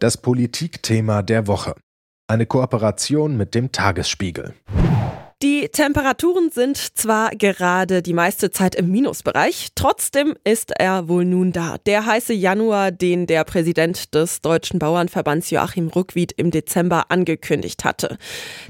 Das Politikthema der Woche. Eine Kooperation mit dem Tagesspiegel. Die Temperaturen sind zwar gerade die meiste Zeit im Minusbereich, trotzdem ist er wohl nun da. Der heiße Januar, den der Präsident des Deutschen Bauernverbands Joachim Ruckwied im Dezember angekündigt hatte.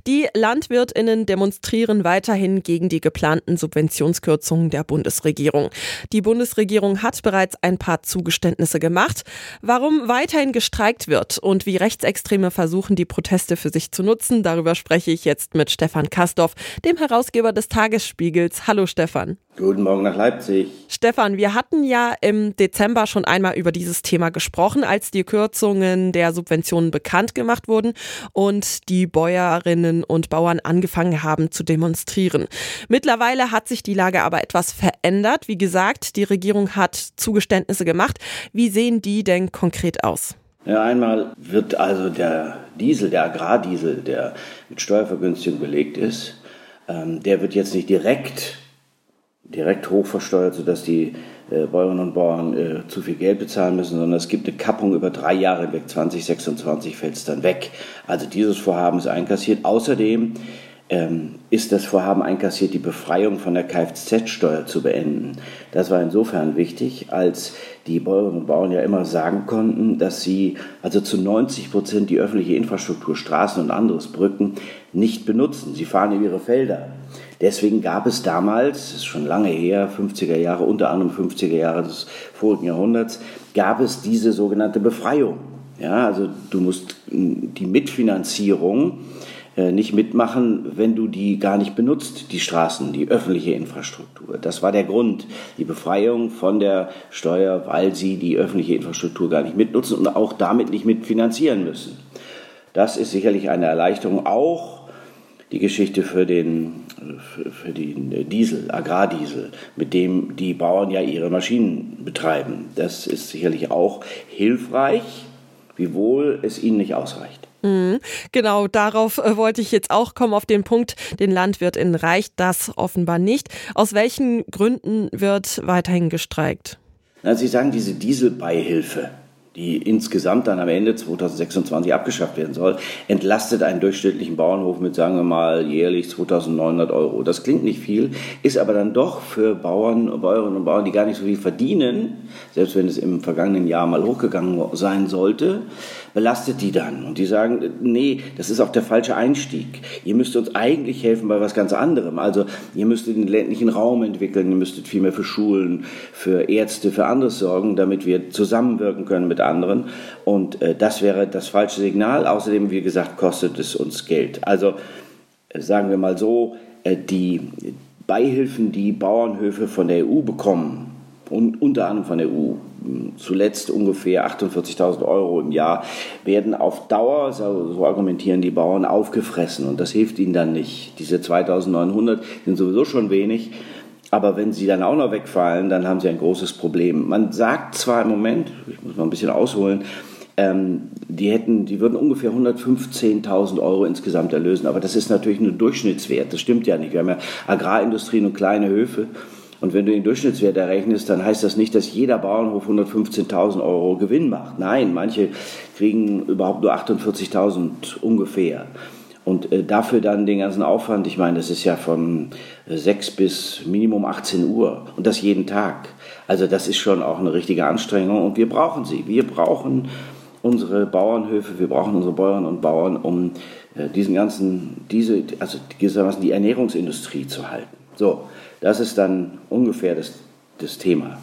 Die Landwirtinnen demonstrieren weiterhin gegen die geplanten Subventionskürzungen der Bundesregierung. Die Bundesregierung hat bereits ein paar Zugeständnisse gemacht. Warum weiterhin gestreikt wird und wie Rechtsextreme versuchen, die Proteste für sich zu nutzen, darüber spreche ich jetzt mit Stefan Kastorf dem Herausgeber des Tagesspiegels. Hallo Stefan. Guten Morgen nach Leipzig. Stefan, wir hatten ja im Dezember schon einmal über dieses Thema gesprochen, als die Kürzungen der Subventionen bekannt gemacht wurden und die Bäuerinnen und Bauern angefangen haben zu demonstrieren. Mittlerweile hat sich die Lage aber etwas verändert. Wie gesagt, die Regierung hat Zugeständnisse gemacht. Wie sehen die denn konkret aus? Ja, einmal wird also der Diesel, der Agrardiesel, der mit Steuervergünstigung belegt ist, ähm, der wird jetzt nicht direkt, direkt hochversteuert, sodass die äh, Bäuerinnen und Bauern äh, zu viel Geld bezahlen müssen, sondern es gibt eine Kappung über drei Jahre hinweg. 2026 fällt es dann weg. Also dieses Vorhaben ist einkassiert. Außerdem ähm, ist das Vorhaben einkassiert, die Befreiung von der Kfz-Steuer zu beenden. Das war insofern wichtig, als die Bäuerinnen und Bauern ja immer sagen konnten, dass sie also zu 90 Prozent die öffentliche Infrastruktur, Straßen und anderes, Brücken, nicht benutzen. Sie fahren in ihre Felder. Deswegen gab es damals, das ist schon lange her, 50er Jahre, unter anderem 50er Jahre des vorigen Jahrhunderts, gab es diese sogenannte Befreiung. Ja, also du musst die Mitfinanzierung nicht mitmachen, wenn du die gar nicht benutzt, die Straßen, die öffentliche Infrastruktur. Das war der Grund, die Befreiung von der Steuer, weil sie die öffentliche Infrastruktur gar nicht mitnutzen und auch damit nicht mitfinanzieren müssen. Das ist sicherlich eine Erleichterung, auch die Geschichte für den, für den Diesel, Agrardiesel, mit dem die Bauern ja ihre Maschinen betreiben. Das ist sicherlich auch hilfreich, wiewohl es ihnen nicht ausreicht. Mhm. Genau, darauf äh, wollte ich jetzt auch kommen, auf den Punkt, den LandwirtInnen reicht das offenbar nicht. Aus welchen Gründen wird weiterhin gestreikt? Na, Sie sagen diese Dieselbeihilfe die insgesamt dann am Ende 2026 abgeschafft werden soll, entlastet einen durchschnittlichen Bauernhof mit, sagen wir mal, jährlich 2900 Euro. Das klingt nicht viel, ist aber dann doch für Bauern, Bäuerinnen und Bauern, die gar nicht so viel verdienen, selbst wenn es im vergangenen Jahr mal hochgegangen sein sollte, belastet die dann. Und die sagen, nee, das ist auch der falsche Einstieg. Ihr müsst uns eigentlich helfen bei was ganz anderem. Also ihr müsstet den ländlichen Raum entwickeln, ihr müsstet viel mehr für Schulen, für Ärzte, für anderes sorgen, damit wir zusammenwirken können mit anderen. Und äh, das wäre das falsche Signal. Außerdem, wie gesagt, kostet es uns Geld. Also äh, sagen wir mal so, äh, die Beihilfen, die Bauernhöfe von der EU bekommen, und unter anderem von der EU, zuletzt ungefähr 48.000 Euro im Jahr, werden auf Dauer, so argumentieren die Bauern, aufgefressen. Und das hilft ihnen dann nicht. Diese 2.900 sind sowieso schon wenig. Aber wenn sie dann auch noch wegfallen, dann haben sie ein großes Problem. Man sagt zwar im Moment, ich muss mal ein bisschen ausholen, ähm, die hätten, die würden ungefähr 115.000 Euro insgesamt erlösen, aber das ist natürlich nur Durchschnittswert. Das stimmt ja nicht. Wir haben ja Agrarindustrien und kleine Höfe. Und wenn du den Durchschnittswert errechnest, dann heißt das nicht, dass jeder Bauernhof 115.000 Euro Gewinn macht. Nein, manche kriegen überhaupt nur 48.000 ungefähr. Und äh, dafür dann den ganzen Aufwand, ich meine, das ist ja von 6 bis Minimum 18 Uhr und das jeden Tag. Also das ist schon auch eine richtige Anstrengung und wir brauchen sie. Wir brauchen unsere Bauernhöfe, wir brauchen unsere Bäuerinnen und Bauern, um äh, diesen ganzen, diese, also gewissermaßen die Ernährungsindustrie zu halten. So, das ist dann ungefähr das, das Thema.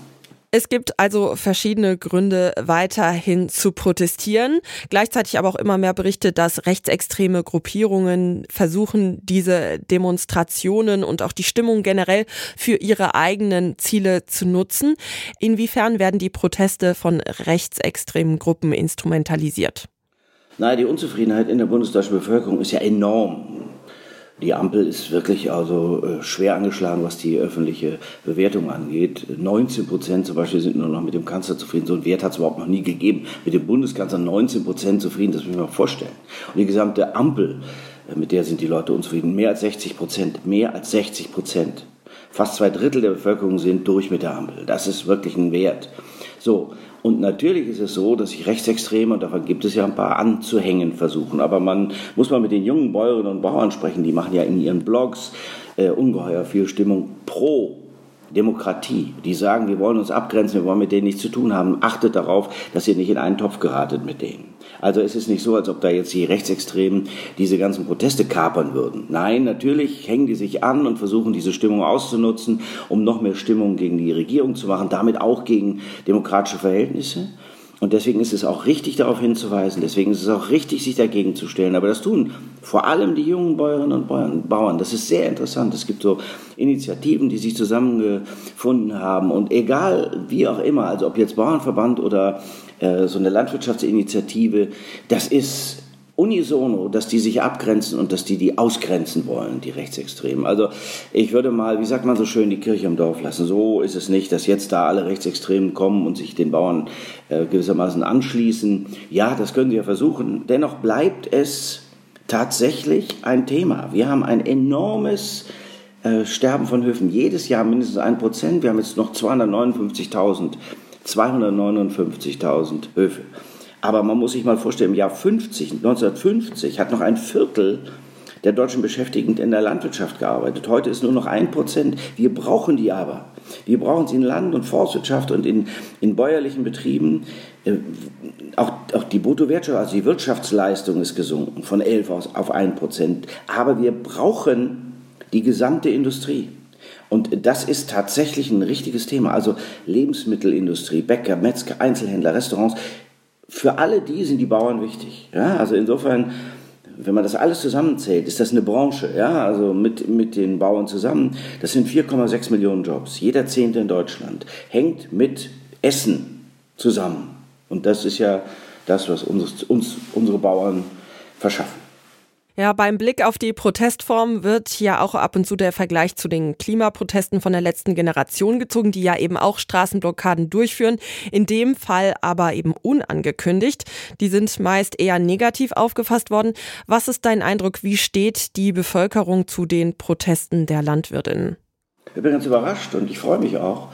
Es gibt also verschiedene Gründe, weiterhin zu protestieren. Gleichzeitig aber auch immer mehr Berichte, dass rechtsextreme Gruppierungen versuchen, diese Demonstrationen und auch die Stimmung generell für ihre eigenen Ziele zu nutzen. Inwiefern werden die Proteste von rechtsextremen Gruppen instrumentalisiert? Naja, die Unzufriedenheit in der bundesdeutschen Bevölkerung ist ja enorm. Die Ampel ist wirklich also äh, schwer angeschlagen, was die öffentliche Bewertung angeht. 19 Prozent zum Beispiel sind nur noch mit dem Kanzler zufrieden. So einen Wert hat es überhaupt noch nie gegeben. Mit dem Bundeskanzler 19 Prozent zufrieden, das muss ich mir vorstellen. Und die gesamte Ampel, äh, mit der sind die Leute unzufrieden. Mehr als 60 Prozent. Mehr als 60 Prozent. Fast zwei Drittel der Bevölkerung sind durch mit der Ampel. Das ist wirklich ein Wert. So, Und natürlich ist es so, dass sich Rechtsextreme, und davon gibt es ja ein paar, anzuhängen versuchen. Aber man muss mal mit den jungen Bäuerinnen und Bauern sprechen, die machen ja in ihren Blogs äh, ungeheuer viel Stimmung pro Demokratie. Die sagen, wir wollen uns abgrenzen, wir wollen mit denen nichts zu tun haben. Achtet darauf, dass ihr nicht in einen Topf geratet mit denen. Also es ist nicht so, als ob da jetzt die Rechtsextremen diese ganzen Proteste kapern würden. Nein, natürlich hängen die sich an und versuchen diese Stimmung auszunutzen, um noch mehr Stimmung gegen die Regierung zu machen, damit auch gegen demokratische Verhältnisse. Und deswegen ist es auch richtig, darauf hinzuweisen. Deswegen ist es auch richtig, sich dagegen zu stellen. Aber das tun vor allem die jungen Bäuerinnen und Bauern. Das ist sehr interessant. Es gibt so Initiativen, die sich zusammengefunden haben. Und egal wie auch immer, also ob jetzt Bauernverband oder äh, so eine Landwirtschaftsinitiative, das ist unisono, dass die sich abgrenzen und dass die die ausgrenzen wollen, die Rechtsextremen. Also ich würde mal, wie sagt man so schön, die Kirche im Dorf lassen. So ist es nicht, dass jetzt da alle Rechtsextremen kommen und sich den Bauern äh, gewissermaßen anschließen. Ja, das können sie ja versuchen. Dennoch bleibt es tatsächlich ein Thema. Wir haben ein enormes äh, Sterben von Höfen. Jedes Jahr mindestens ein Prozent. Wir haben jetzt noch 259.000 259.000 Höfe. Aber man muss sich mal vorstellen, im Jahr 50, 1950 hat noch ein Viertel der deutschen Beschäftigten in der Landwirtschaft gearbeitet. Heute ist nur noch ein Prozent. Wir brauchen die aber. Wir brauchen sie in Land- und Forstwirtschaft und in, in bäuerlichen Betrieben. Äh, auch, auch die Bruttowertschöpfung, also die Wirtschaftsleistung ist gesunken von 11 auf 1 Prozent. Aber wir brauchen die gesamte Industrie. Und das ist tatsächlich ein richtiges Thema. Also Lebensmittelindustrie, Bäcker, Metzger, Einzelhändler, Restaurants. Für alle die sind die Bauern wichtig. Ja, also insofern, wenn man das alles zusammenzählt, ist das eine Branche. Ja, also mit, mit den Bauern zusammen. Das sind 4,6 Millionen Jobs. Jeder Zehnte in Deutschland hängt mit Essen zusammen. Und das ist ja das, was uns, uns unsere Bauern verschaffen. Ja, beim Blick auf die Protestform wird ja auch ab und zu der Vergleich zu den Klimaprotesten von der letzten Generation gezogen, die ja eben auch Straßenblockaden durchführen, in dem Fall aber eben unangekündigt. Die sind meist eher negativ aufgefasst worden. Was ist dein Eindruck, wie steht die Bevölkerung zu den Protesten der Landwirtinnen? Ich bin ganz überrascht und ich freue mich auch.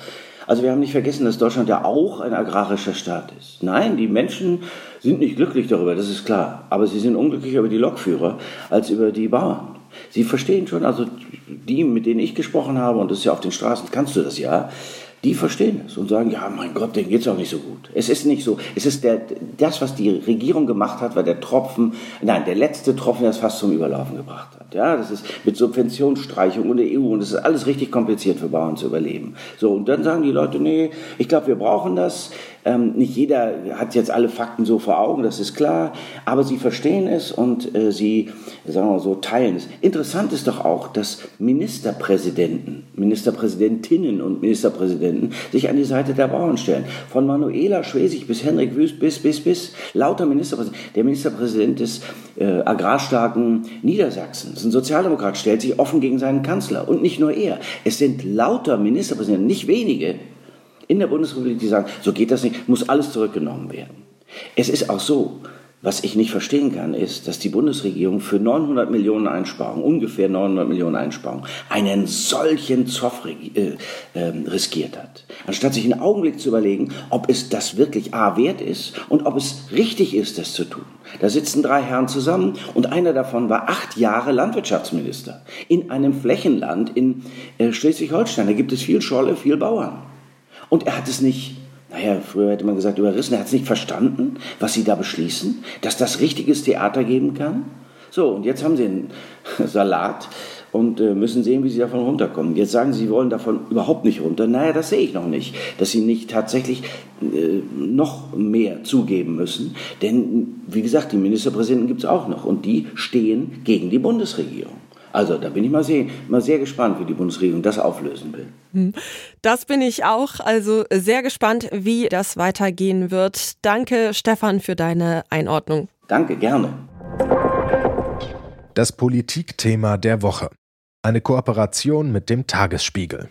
Also wir haben nicht vergessen, dass Deutschland ja auch ein agrarischer Staat ist. Nein, die Menschen sind nicht glücklich darüber, das ist klar. Aber sie sind unglücklicher über die Lokführer als über die Bauern. Sie verstehen schon, also die, mit denen ich gesprochen habe, und das ist ja auf den Straßen, kannst du das ja, die verstehen es und sagen, ja, mein Gott, denen geht es auch nicht so gut. Es ist nicht so. Es ist der, das, was die Regierung gemacht hat, war der Tropfen, nein, der letzte Tropfen, der es fast zum Überlaufen gebracht hat. Ja, das ist mit Subventionsstreichung und der EU und es ist alles richtig kompliziert für Bauern zu überleben. So, und dann sagen die Leute, nee, ich glaube, wir brauchen das. Ähm, nicht jeder hat jetzt alle Fakten so vor Augen, das ist klar, aber sie verstehen es und äh, sie, sagen wir mal so, teilen es. Interessant ist doch auch, dass Ministerpräsidenten, Ministerpräsidentinnen und Ministerpräsidenten sich an die Seite der Bauern stellen. Von Manuela Schwesig bis Henrik Wüst bis, bis, bis, lauter Ministerpräsidenten. Der Ministerpräsident des äh, agrarstarken Niedersachsens, ein Sozialdemokrat, stellt sich offen gegen seinen Kanzler. Und nicht nur er. Es sind lauter Ministerpräsidenten, nicht wenige, in der Bundesrepublik, die sagen, so geht das nicht, muss alles zurückgenommen werden. Es ist auch so, was ich nicht verstehen kann, ist, dass die Bundesregierung für 900 Millionen Einsparungen, ungefähr 900 Millionen Einsparungen, einen solchen Zoff äh, äh, riskiert hat. Anstatt sich einen Augenblick zu überlegen, ob es das wirklich A wert ist und ob es richtig ist, das zu tun. Da sitzen drei Herren zusammen und einer davon war acht Jahre Landwirtschaftsminister in einem Flächenland in äh, Schleswig-Holstein. Da gibt es viel Scholle, viel Bauern. Und er hat es nicht, naja, früher hätte man gesagt, überrissen, er hat es nicht verstanden, was sie da beschließen, dass das richtiges Theater geben kann. So, und jetzt haben sie einen Salat und äh, müssen sehen, wie sie davon runterkommen. Jetzt sagen sie, sie wollen davon überhaupt nicht runter. Naja, das sehe ich noch nicht, dass sie nicht tatsächlich äh, noch mehr zugeben müssen. Denn, wie gesagt, die Ministerpräsidenten gibt es auch noch und die stehen gegen die Bundesregierung. Also da bin ich mal sehr, mal sehr gespannt, wie die Bundesregierung das auflösen will. Hm. Das bin ich auch. Also sehr gespannt, wie das weitergehen wird. Danke, Stefan, für deine Einordnung. Danke, gerne. Das Politikthema der Woche. Eine Kooperation mit dem Tagesspiegel.